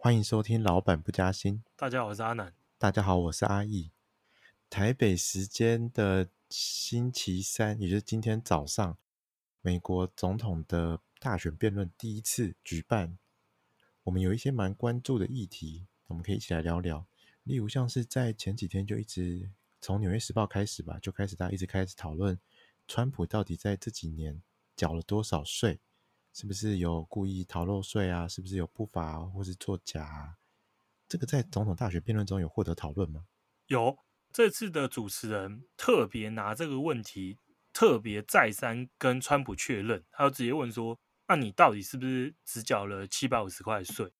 欢迎收听《老板不加薪》。大家好，我是阿南。大家好，我是阿义。台北时间的星期三，也就是今天早上，美国总统的大选辩论第一次举办。我们有一些蛮关注的议题，我们可以一起来聊聊。例如，像是在前几天就一直从《纽约时报》开始吧，就开始大家一直开始讨论，川普到底在这几年缴了多少税。是不是有故意逃漏税啊？是不是有不法或是作假？这个在总统大学辩论中有获得讨论吗？有，这次的主持人特别拿这个问题，特别再三跟川普确认，他就直接问说：“那你到底是不是只缴了七百五十块税？”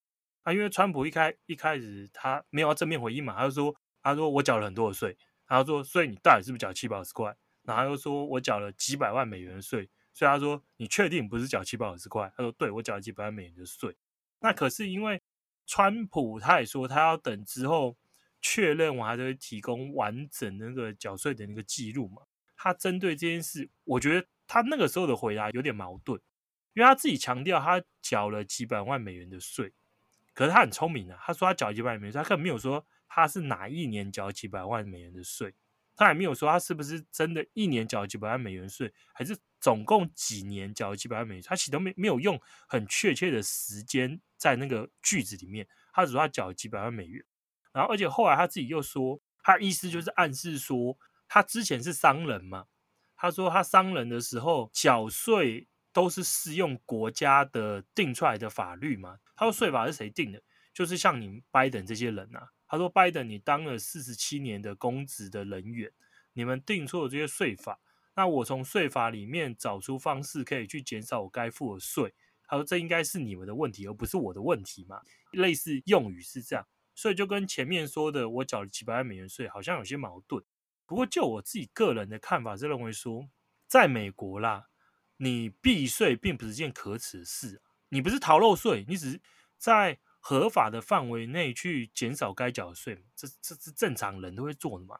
啊，因为川普一开一开始他没有要正面回应嘛，他就说：“他说我缴了很多的税。”他说：“所以你到底是不是缴七百五十块？”然后又说我缴了几百万美元税。所以他说：“你确定不是缴七百五十块？”他说：“对，我缴了几百万美元的税。”那可是因为川普他也说他要等之后确认完，还是会提供完整那个缴税的那个记录嘛。他针对这件事，我觉得他那个时候的回答有点矛盾，因为他自己强调他缴了几百万美元的税，可是他很聪明啊，他说他缴几百万美元，他根本没有说他是哪一年缴几百万美元的税。他也没有说他是不是真的一年缴几百万美元税，还是总共几年缴了几百万美元？他其实都没没有用很确切的时间在那个句子里面，他只说他缴了几百万美元。然后，而且后来他自己又说，他意思就是暗示说，他之前是商人嘛。他说他商人的时候缴税都是适用国家的定出来的法律嘛。他说税法是谁定的？就是像你拜登这些人啊。他说：“拜登，你当了四十七年的公职的人员，你们定错了这些税法，那我从税法里面找出方式可以去减少我该付的税。”他说：“这应该是你们的问题，而不是我的问题嘛？”类似用语是这样，所以就跟前面说的我缴了几百万美元税好像有些矛盾。不过就我自己个人的看法是认为说，在美国啦，你避税并不是件可耻的事，你不是逃漏税，你只是在。合法的范围内去减少该缴的税，这这是正常人都会做的嘛？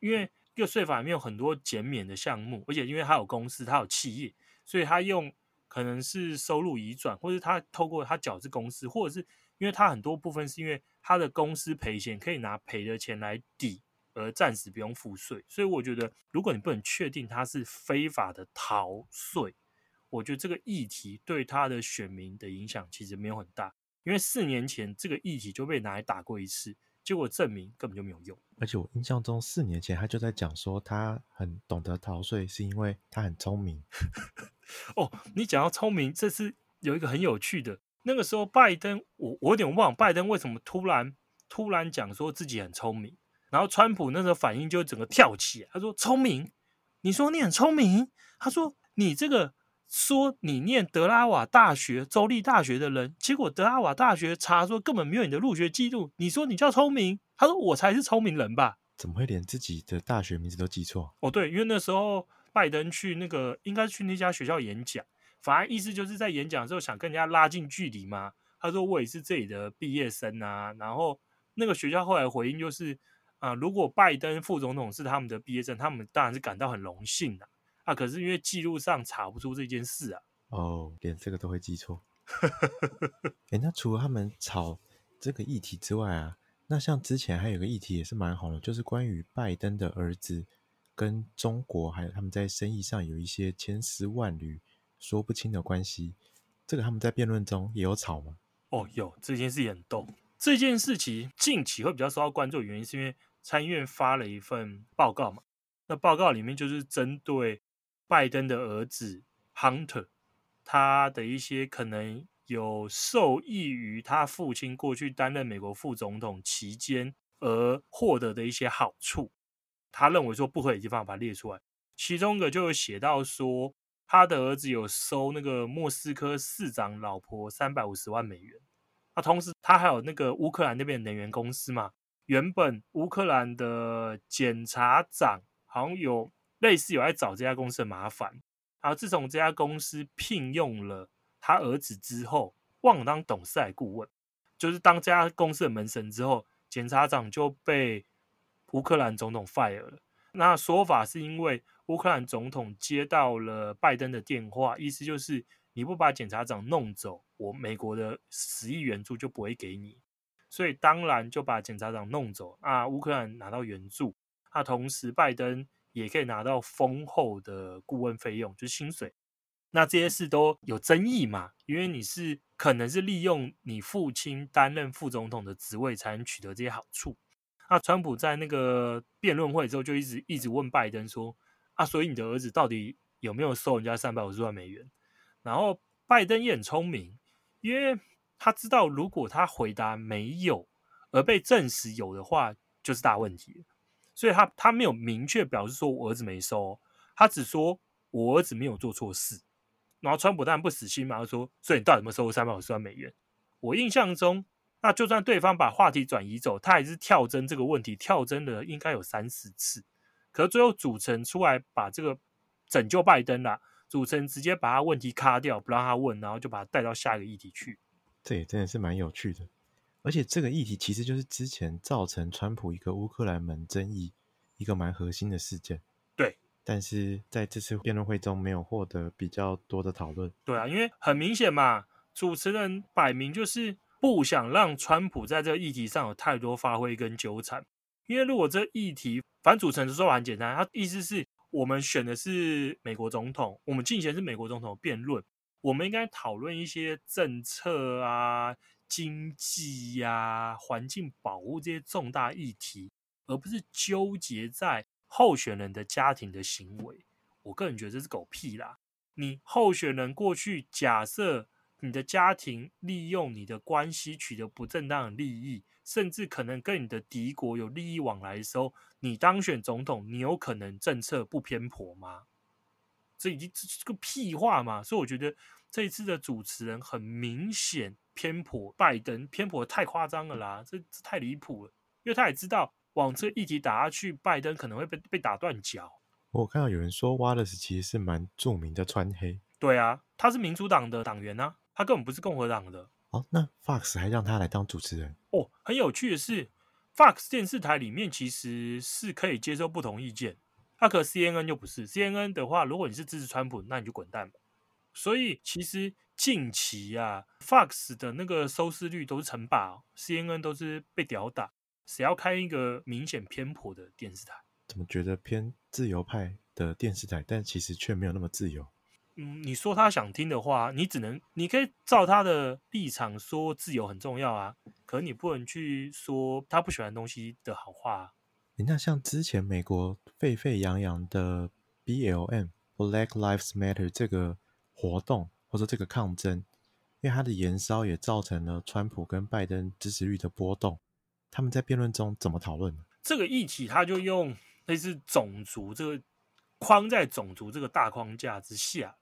因为个税法里面有很多减免的项目，而且因为他有公司，他有企业，所以他用可能是收入移转，或者他透过他缴是公司，或者是因为他很多部分是因为他的公司赔钱，可以拿赔的钱来抵，而暂时不用付税。所以我觉得，如果你不能确定他是非法的逃税，我觉得这个议题对他的选民的影响其实没有很大。因为四年前这个议题就被拿来打过一次，结果证明根本就没有用。而且我印象中，四年前他就在讲说，他很懂得逃税，是因为他很聪明。哦，你讲到聪明，这是有一个很有趣的。那个时候，拜登，我我有点忘，拜登为什么突然突然讲说自己很聪明，然后川普那时候反应就整个跳起，他说：“聪明？你说你很聪明？”他说：“你这个。”说你念德拉瓦大学、州立大学的人，结果德拉瓦大学查说根本没有你的入学记录。你说你叫聪明？他说我才是聪明人吧？怎么会连自己的大学名字都记错？哦，对，因为那时候拜登去那个应该去那家学校演讲，反而意思就是在演讲的时候想跟人家拉近距离嘛。他说我也是这里的毕业生啊，然后那个学校后来回应就是啊、呃，如果拜登副总统是他们的毕业生，他们当然是感到很荣幸的。啊！可是因为记录上查不出这件事啊。哦，连这个都会记错。哎，那除了他们吵这个议题之外啊，那像之前还有个议题也是蛮红的，就是关于拜登的儿子跟中国还有他们在生意上有一些千丝万缕说不清的关系。这个他们在辩论中也有吵吗？哦，有这件事也很逗。这件事情近期会比较受到关注的原因，是因为参议院发了一份报告嘛。那报告里面就是针对。拜登的儿子 Hunter，他的一些可能有受益于他父亲过去担任美国副总统期间而获得的一些好处，他认为说不合理的地方把它列出来。其中一个就有写到说，他的儿子有收那个莫斯科市长老婆三百五十万美元。那同时他还有那个乌克兰那边的能源公司嘛，原本乌克兰的检察长好像有。类似有在找这家公司的麻烦，然后自从这家公司聘用了他儿子之后，忘了当董事来顾问，就是当这家公司的门神之后，检察长就被乌克兰总统 fire 了。那说法是因为乌克兰总统接到了拜登的电话，意思就是你不把检察长弄走，我美国的十亿援助就不会给你。所以当然就把检察长弄走啊，乌克兰拿到援助，那、同时拜登也可以拿到丰厚的顾问费用，就是薪水。那这些事都有争议嘛？因为你是可能是利用你父亲担任副总统的职位才能取得这些好处。那川普在那个辩论会之后就一直一直问拜登说：“啊，所以你的儿子到底有没有收人家三百五十万美元？”然后拜登也很聪明，因为他知道如果他回答没有，而被证实有的话，就是大问题。所以他他没有明确表示说我儿子没收，他只说我儿子没有做错事。然后川普当然不死心嘛，他说：“所以你到底有没有收三百五十万美元？”我印象中，那就算对方把话题转移走，他还是跳针这个问题，跳针了应该有三四次。可是最后组成出来把这个拯救拜登啦，组成直接把他问题卡掉，不让他问，然后就把他带到下一个议题去。这也真的是蛮有趣的，而且这个议题其实就是之前造成川普一个乌克兰门争议一个蛮核心的事件。对但是在这次辩论会中没有获得比较多的讨论。对啊，因为很明显嘛，主持人摆明就是不想让川普在这个议题上有太多发挥跟纠缠。因为如果这议题，反正主持人的说法很简单，他意思是我们选的是美国总统，我们进行的是美国总统辩论，我们应该讨论一些政策啊、经济呀、啊、环境保护这些重大议题，而不是纠结在。候选人的家庭的行为，我个人觉得这是狗屁啦！你候选人过去假设你的家庭利用你的关系取得不正当的利益，甚至可能跟你的敌国有利益往来的时候，你当选总统，你有可能政策不偏颇吗？这已经是个屁话嘛！所以我觉得这一次的主持人很明显偏颇拜登，偏颇太夸张了啦！这这太离谱了，因为他也知道。往这议题打下去，拜登可能会被被打断脚。我看到有人说，Wallace 其实是蛮著名的川黑。对啊，他是民主党的党员啊，他根本不是共和党的。哦，那 Fox 还让他来当主持人？哦，很有趣的是，Fox 电视台里面其实是可以接受不同意见，他可 CNN 就不是。CNN 的话，如果你是支持川普，那你就滚蛋吧。所以其实近期啊，Fox 的那个收视率都是称霸，CNN 都是被屌打。谁要开一个明显偏颇的电视台？怎么觉得偏自由派的电视台，但其实却没有那么自由？嗯，你说他想听的话，你只能，你可以照他的立场说自由很重要啊，可你不能去说他不喜欢东西的好话啊。那像之前美国沸沸扬扬的 BLM Black Lives Matter 这个活动，或者这个抗争，因为它的延烧也造成了川普跟拜登支持率的波动。他们在辩论中怎么讨论？这个议题，他就用类似种族这个框在种族这个大框架之下。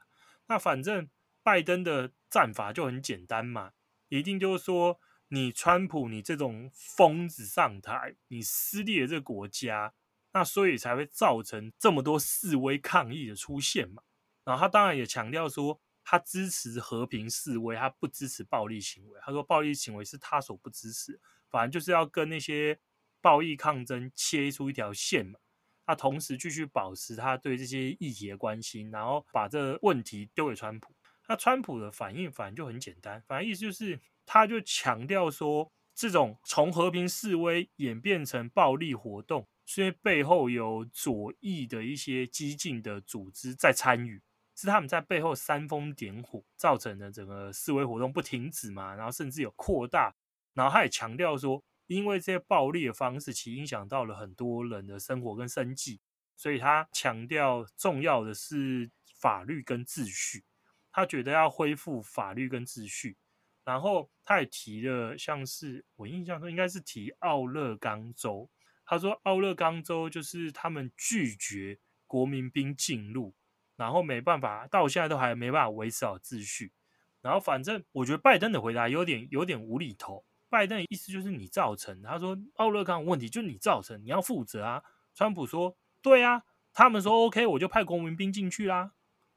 那反正拜登的战法就很简单嘛，一定就是说你川普你这种疯子上台，你撕裂这个国家，那所以才会造成这么多示威抗议的出现嘛。然后他当然也强调说，他支持和平示威，他不支持暴力行为。他说暴力行为是他所不支持。反正就是要跟那些暴力抗争切出一条线嘛。他同时继续保持他对这些议题的关心，然后把这问题丢给川普。那川普的反应反正就很简单，反正意思就是他就强调说，这种从和平示威演变成暴力活动，是因为背后有左翼的一些激进的组织在参与，是他们在背后煽风点火，造成的整个示威活动不停止嘛，然后甚至有扩大。然后他也强调说，因为这些暴力的方式，其实影响到了很多人的生活跟生计，所以他强调重要的是法律跟秩序。他觉得要恢复法律跟秩序。然后他也提了，像是我印象中应该是提奥勒冈州，他说奥勒冈州就是他们拒绝国民兵进入，然后没办法，到现在都还没办法维持好秩序。然后反正我觉得拜登的回答有点有点无厘头。拜登的意思就是你造成，他说奥勒冈问题就是你造成，你要负责啊。川普说对啊，他们说 OK，我就派国民兵进去啦。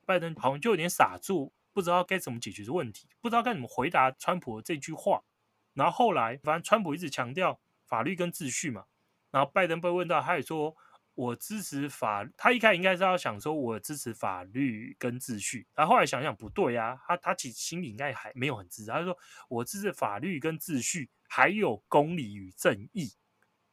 拜登好像就有点傻住，不知道该怎么解决这问题，不知道该怎么回答川普的这句话。然后后来，反正川普一直强调法律跟秩序嘛。然后拜登被问到，他也说。我支持法，他一开始应该是要想说，我支持法律跟秩序。他后来想想不对啊，他他其实心里应该还没有很支持。他说我支持法律跟秩序，还有公理与正义，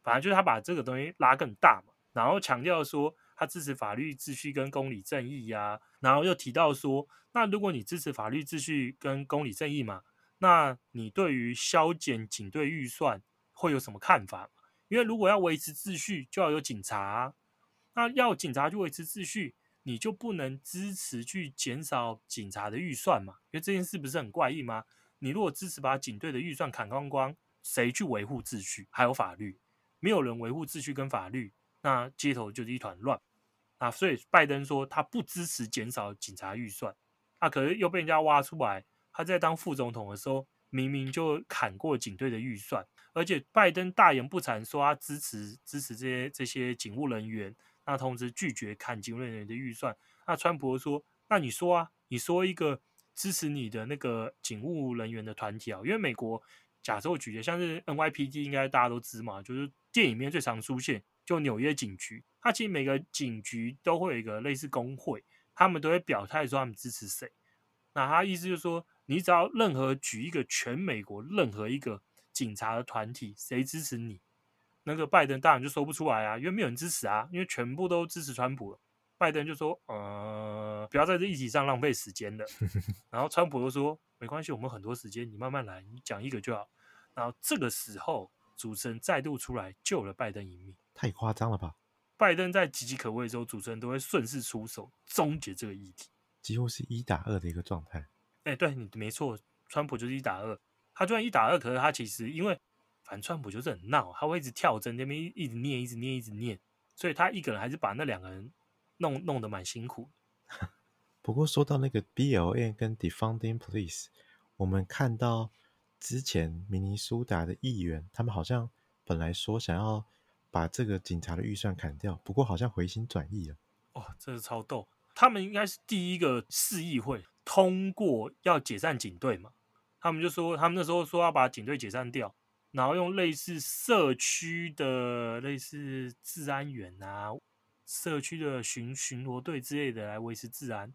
反正就是他把这个东西拉更大嘛，然后强调说他支持法律秩序跟公理正义呀、啊，然后又提到说，那如果你支持法律秩序跟公理正义嘛，那你对于削减警队预算会有什么看法？因为如果要维持秩序，就要有警察、那要警察去维持秩序，你就不能支持去减少警察的预算嘛？因为这件事不是很怪异吗？你如果支持把警队的预算砍光光，谁去维护秩序？还有法律，没有人维护秩序跟法律，那街头就是一团乱啊！所以拜登说他不支持减少警察预算，啊，可是又被人家挖出来，他在当副总统的时候，明明就砍过警队的预算。而且拜登大言不惭说他支持支持这些这些警务人员，那同时拒绝砍警务人员的预算。那川普说：“那你说啊，你说一个支持你的那个警务人员的团体啊，因为美国假设我举的，像是 NYPD，应该大家都知嘛，就是电影里面最常出现，就纽约警局。它其实每个警局都会有一个类似工会，他们都会表态说他们支持谁。那他意思就是说，你只要任何举一个全美国任何一个。”警察的团体谁支持你？那个拜登当然就说不出来啊，因为没有人支持啊，因为全部都支持川普了。拜登就说：“呃，不要在这议题上浪费时间了。”然后川普又说：“没关系，我们很多时间，你慢慢来，你讲一个就好。”然后这个时候，主持人再度出来救了拜登一命。太夸张了吧？拜登在岌岌可危的时候，主持人都会顺势出手，终结这个议题，几乎是一打二的一个状态。哎，对你没错，川普就是一打二。他就算一打二，可是他其实因为反正川普就是很闹，他会一直跳针，那边一直念，一直念，一直念，所以他一个人还是把那两个人弄弄得蛮辛苦。不过说到那个 BLM 跟 Defunding Police，我们看到之前明尼苏达的议员，他们好像本来说想要把这个警察的预算砍掉，不过好像回心转意了。哦，这是超逗！他们应该是第一个市议会通过要解散警队嘛？他们就说，他们那时候说要把警队解散掉，然后用类似社区的类似治安员啊、社区的巡巡逻队之类的来维持治安。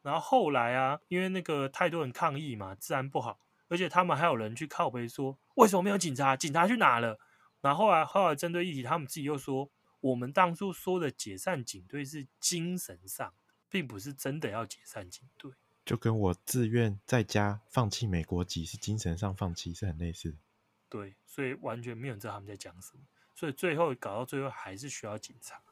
然后后来啊，因为那个太多人抗议嘛，治安不好，而且他们还有人去靠北说，为什么没有警察？警察去哪了？然后后来后来针对议题，他们自己又说，我们当初说的解散警队是精神上的，并不是真的要解散警队。就跟我自愿在家放弃美国籍是精神上放弃是很类似的，对，所以完全没有人知道他们在讲什么，所以最后搞到最后还是需要警察。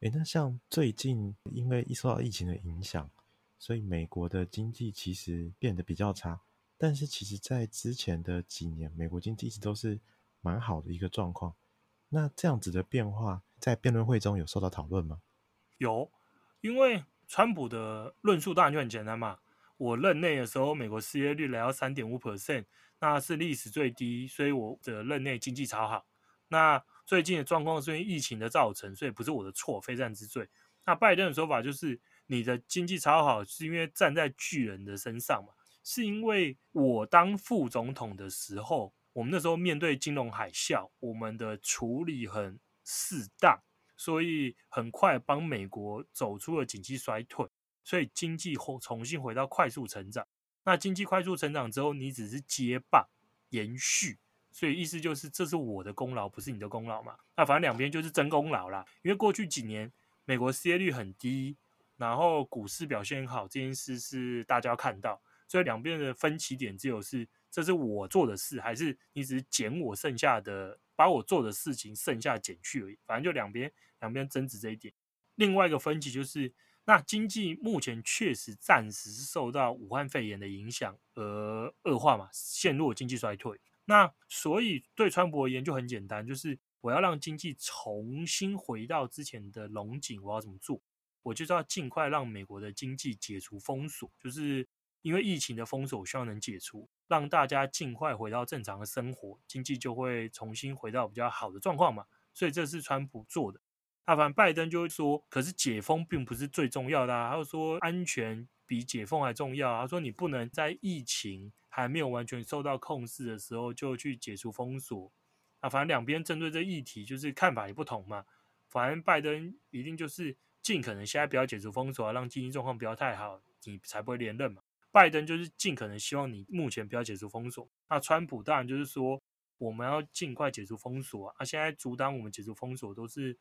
诶，那像最近因为一受到疫情的影响，所以美国的经济其实变得比较差，但是其实在之前的几年，美国经济一直都是蛮好的一个状况。那这样子的变化在辩论会中有受到讨论吗？有，因为川普的论述当然就很简单嘛。我任内的时候，美国失业率来到三点五 percent，那是历史最低，所以我的任内经济超好。那最近的状况是因为疫情的造成，所以不是我的错，非战之罪。那拜登的说法就是，你的经济超好，是因为站在巨人的身上嘛？是因为我当副总统的时候，我们那时候面对金融海啸，我们的处理很适当，所以很快帮美国走出了经济衰退。所以经济后重新回到快速成长，那经济快速成长之后，你只是接棒延续，所以意思就是这是我的功劳，不是你的功劳嘛？那反正两边就是争功劳啦。因为过去几年美国失业率很低，然后股市表现好，这件事是大家看到，所以两边的分歧点只有是这是我做的事，还是你只是捡我剩下的，把我做的事情剩下捡去而已。反正就两边两边争执这一点。另外一个分歧就是。那经济目前确实暂时受到武汉肺炎的影响而恶化嘛，陷入经济衰退。那所以对川普而言就很简单，就是我要让经济重新回到之前的龙景，我要怎么做？我就是要尽快让美国的经济解除封锁，就是因为疫情的封锁，我希望能解除，让大家尽快回到正常的生活，经济就会重新回到比较好的状况嘛。所以这是川普做的。那反正拜登就会说，可是解封并不是最重要的啊。他就说安全比解封还重要。他说你不能在疫情还没有完全受到控制的时候就去解除封锁。啊，反正两边针对这议题就是看法也不同嘛。反正拜登一定就是尽可能现在不要解除封锁啊，让经济状况不要太好，你才不会连任嘛。拜登就是尽可能希望你目前不要解除封锁。那川普当然就是说，我们要尽快解除封锁啊！现在阻挡我们解除封锁，都是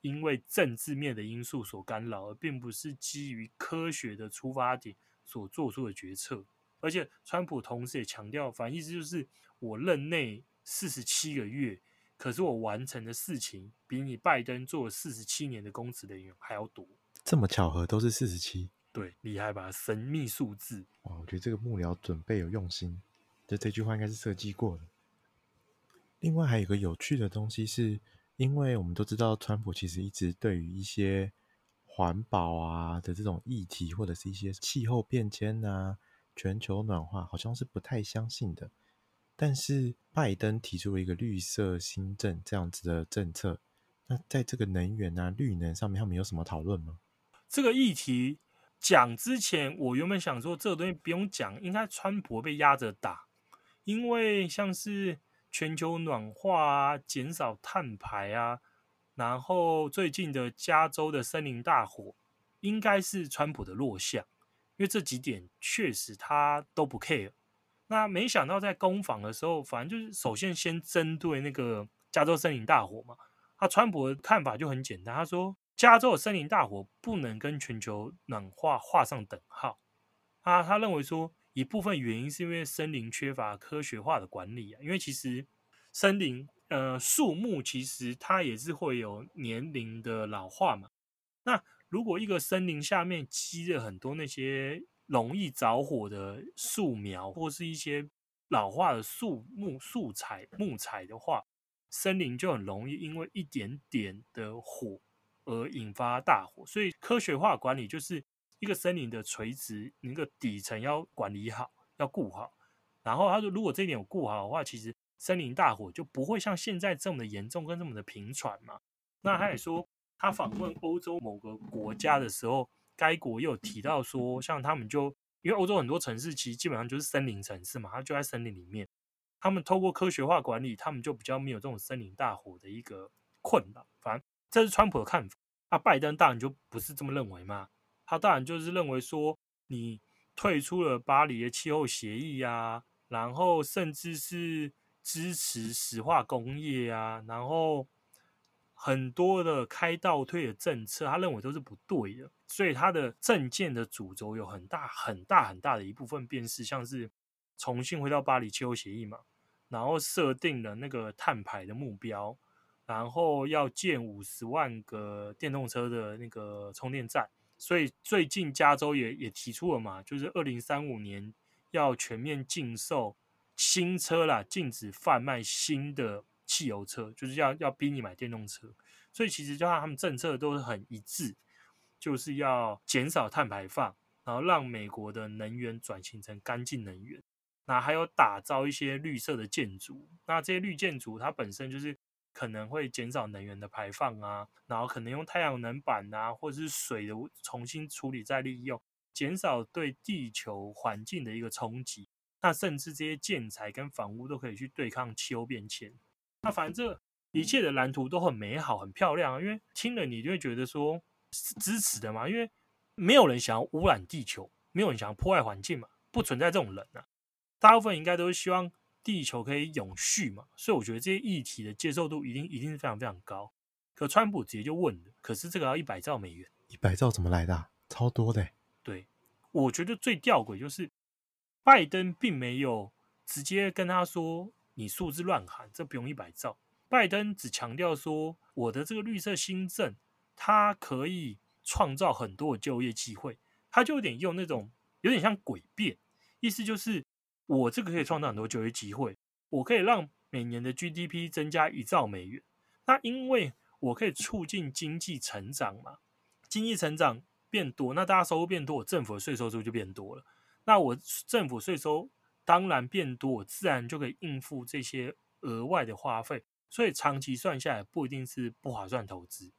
因为政治面的因素所干扰，而并不是基于科学的出发点所做出的决策。而且，川普同时也强调，反正意思就是我任内四十七个月，可是我完成的事情比你拜登做了四十七年的公职人员还要多。这么巧合，都是四十七？对，厉害吧？神秘数字。哇，我觉得这个幕僚准备有用心，就这句话应该是设计过的。另外还有一个有趣的东西是，是因为我们都知道，川普其实一直对于一些环保啊的这种议题，或者是一些气候变迁啊、全球暖化，好像是不太相信的。但是拜登提出了一个绿色新政这样子的政策，那在这个能源啊、绿能上面，他们有什么讨论吗？这个议题讲之前，我原本想说这个东西不用讲，应该川普被压着打，因为像是。全球暖化啊，减少碳排啊，然后最近的加州的森林大火，应该是川普的弱项，因为这几点确实他都不 care。那没想到在攻防的时候，反正就是首先先针对那个加州森林大火嘛，他川普的看法就很简单，他说加州的森林大火不能跟全球暖化画上等号。啊他认为说。一部分原因是因为森林缺乏科学化的管理啊，因为其实森林呃树木其实它也是会有年龄的老化嘛。那如果一个森林下面积了很多那些容易着火的树苗，或是一些老化的树木素材木材的话，森林就很容易因为一点点的火而引发大火。所以科学化管理就是。一个森林的垂直，那个底层要管理好，要顾好。然后他说，如果这一点有顾好的话，其实森林大火就不会像现在这么的严重跟这么的频传嘛。那他也说，他访问欧洲某个国家的时候，该国又有提到说，像他们就因为欧洲很多城市其实基本上就是森林城市嘛，它就在森林里面，他们透过科学化管理，他们就比较没有这种森林大火的一个困扰。反正这是川普的看法，那拜登当然就不是这么认为嘛。他当然就是认为说，你退出了巴黎的气候协议啊，然后甚至是支持石化工业啊，然后很多的开倒退的政策，他认为都是不对的。所以他的政见的主轴有很大很大很大的一部分，便是像是重新回到巴黎气候协议嘛，然后设定了那个碳排的目标，然后要建五十万个电动车的那个充电站。所以最近加州也也提出了嘛，就是二零三五年要全面禁售新车啦，禁止贩卖新的汽油车，就是要要逼你买电动车。所以其实就像他们政策都是很一致，就是要减少碳排放，然后让美国的能源转型成干净能源。那还有打造一些绿色的建筑，那这些绿建筑它本身就是。可能会减少能源的排放啊，然后可能用太阳能板啊，或者是水的重新处理再利用，减少对地球环境的一个冲击。那甚至这些建材跟房屋都可以去对抗气候变迁。那反正这一切的蓝图都很美好、很漂亮啊，因为听了你就会觉得说是支持的嘛，因为没有人想要污染地球，没有人想要破坏环境嘛，不存在这种人啊。大部分应该都是希望。地球可以永续嘛？所以我觉得这些议题的接受度一定一定是非常非常高。可川普直接就问了，可是这个要一百兆美元，一百兆怎么来的啊？超多的。对，我觉得最吊诡就是拜登并没有直接跟他说你数字乱喊，这不用一百兆。拜登只强调说我的这个绿色新政，它可以创造很多的就业机会，他就有点用那种有点像诡辩，意思就是。我这个可以创造很多就业机会，我可以让每年的 GDP 增加一兆美元。那因为我可以促进经济成长嘛，经济成长变多，那大家收入变多，我政府的税收入就变多了。那我政府税收当然变多，我自然就可以应付这些额外的花费。所以长期算下来，不一定是不划算投资。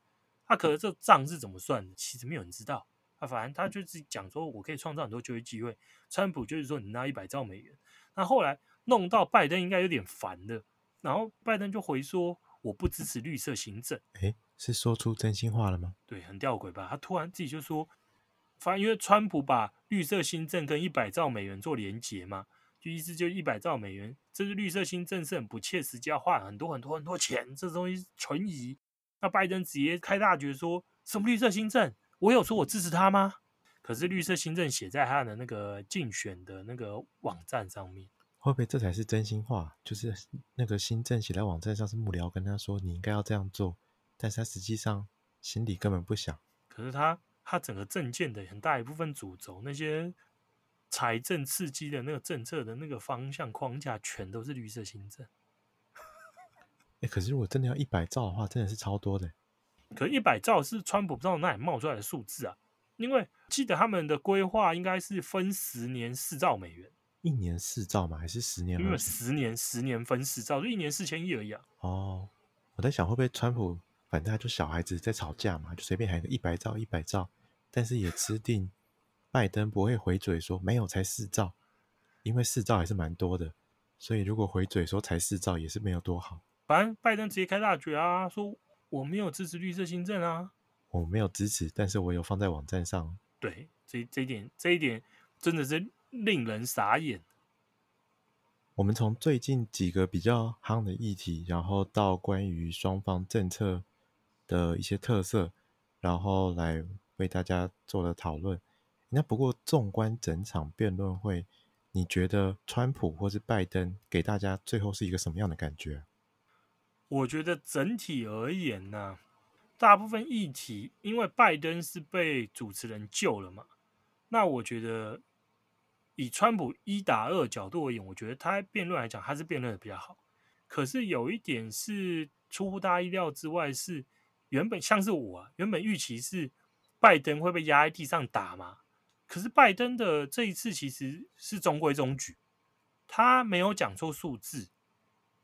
那可是这账是怎么算的？其实没有人知道。啊，反正他就是讲说，我可以创造很多就业机会。川普就是说，你拿一百兆美元。那后来弄到拜登应该有点烦了，然后拜登就回说，我不支持绿色行政。诶，是说出真心话了吗？对，很吊诡吧？他突然自己就说，反正因为川普把绿色新政跟一百兆美元做连结嘛，就意思就一百兆美元，这个绿色新政是很不切实际，要花很多很多很多钱，这东西存疑。那拜登直接开大绝说，说什么绿色新政？我有说我支持他吗？可是绿色新政写在他的那个竞选的那个网站上面，会不会这才是真心话？就是那个新政写在网站上是幕僚跟他说你应该要这样做，但是他实际上心里根本不想。可是他他整个政见的很大一部分主轴那些。财政刺激的那个政策的那个方向框架，全都是绿色新政。哎、欸，可是如果真的要一百兆的话，真的是超多的。可一百兆是川普不知道哪里冒出来的数字啊？因为记得他们的规划应该是分十年四兆美元，一年四兆吗？还是十年？因为十年十年分四兆，就一年四千亿而已啊。哦，我在想会不会川普反正他就小孩子在吵架嘛，就随便喊个一百兆一百兆，但是也吃定。拜登不会回嘴说没有才四兆，因为四兆还是蛮多的，所以如果回嘴说才四兆也是没有多好。反正拜登直接开大绝啊，说我没有支持绿色新政啊，我没有支持，但是我有放在网站上。对，这这一点这一点真的是令人傻眼。我们从最近几个比较夯的议题，然后到关于双方政策的一些特色，然后来为大家做了讨论。那不过，纵观整场辩论会，你觉得川普或是拜登给大家最后是一个什么样的感觉？我觉得整体而言呢、啊，大部分议题因为拜登是被主持人救了嘛，那我觉得以川普一打二角度而言，我觉得他辩论来讲，他是辩论的比较好。可是有一点是出乎大家意料之外，是原本像是我啊，原本预期是拜登会被压在地上打嘛。可是拜登的这一次其实是中规中矩，他没有讲错数字，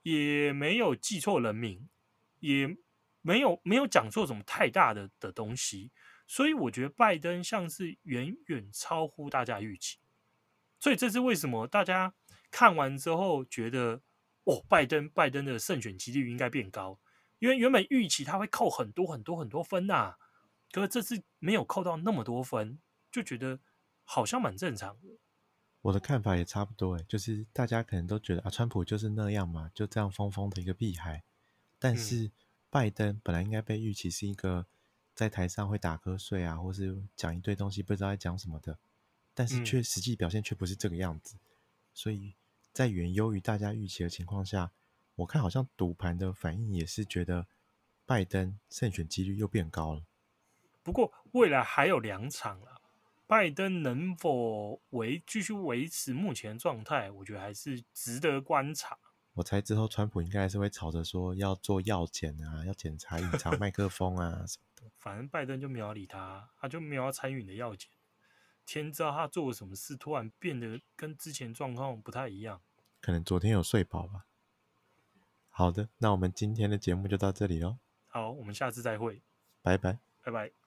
也没有记错人名，也没有没有讲错什么太大的的东西，所以我觉得拜登像是远远超乎大家预期，所以这是为什么大家看完之后觉得哦，拜登拜登的胜选几率应该变高，因为原本预期他会扣很多很多很多分呐、啊，可是这次没有扣到那么多分，就觉得。好像蛮正常的，我的看法也差不多诶，就是大家可能都觉得啊，川普就是那样嘛，就这样疯疯的一个屁孩。但是拜登本来应该被预期是一个在台上会打瞌睡啊，或是讲一堆东西不知道在讲什么的，但是却实际表现却不是这个样子。所以在远优于大家预期的情况下，我看好像赌盘的反应也是觉得拜登胜选几率又变高了。不过未来还有两场了。拜登能否维继续维持目前状态？我觉得还是值得观察。我猜之后川普应该还是会吵着说要做药检啊，要检查隐藏麦克风啊什么的。反正拜登就没有理他，他就没有要参与你的药检。天知道他做了什么事，突然变得跟之前状况不太一样。可能昨天有睡饱吧。好的，那我们今天的节目就到这里喽。好，我们下次再会。拜拜。拜拜。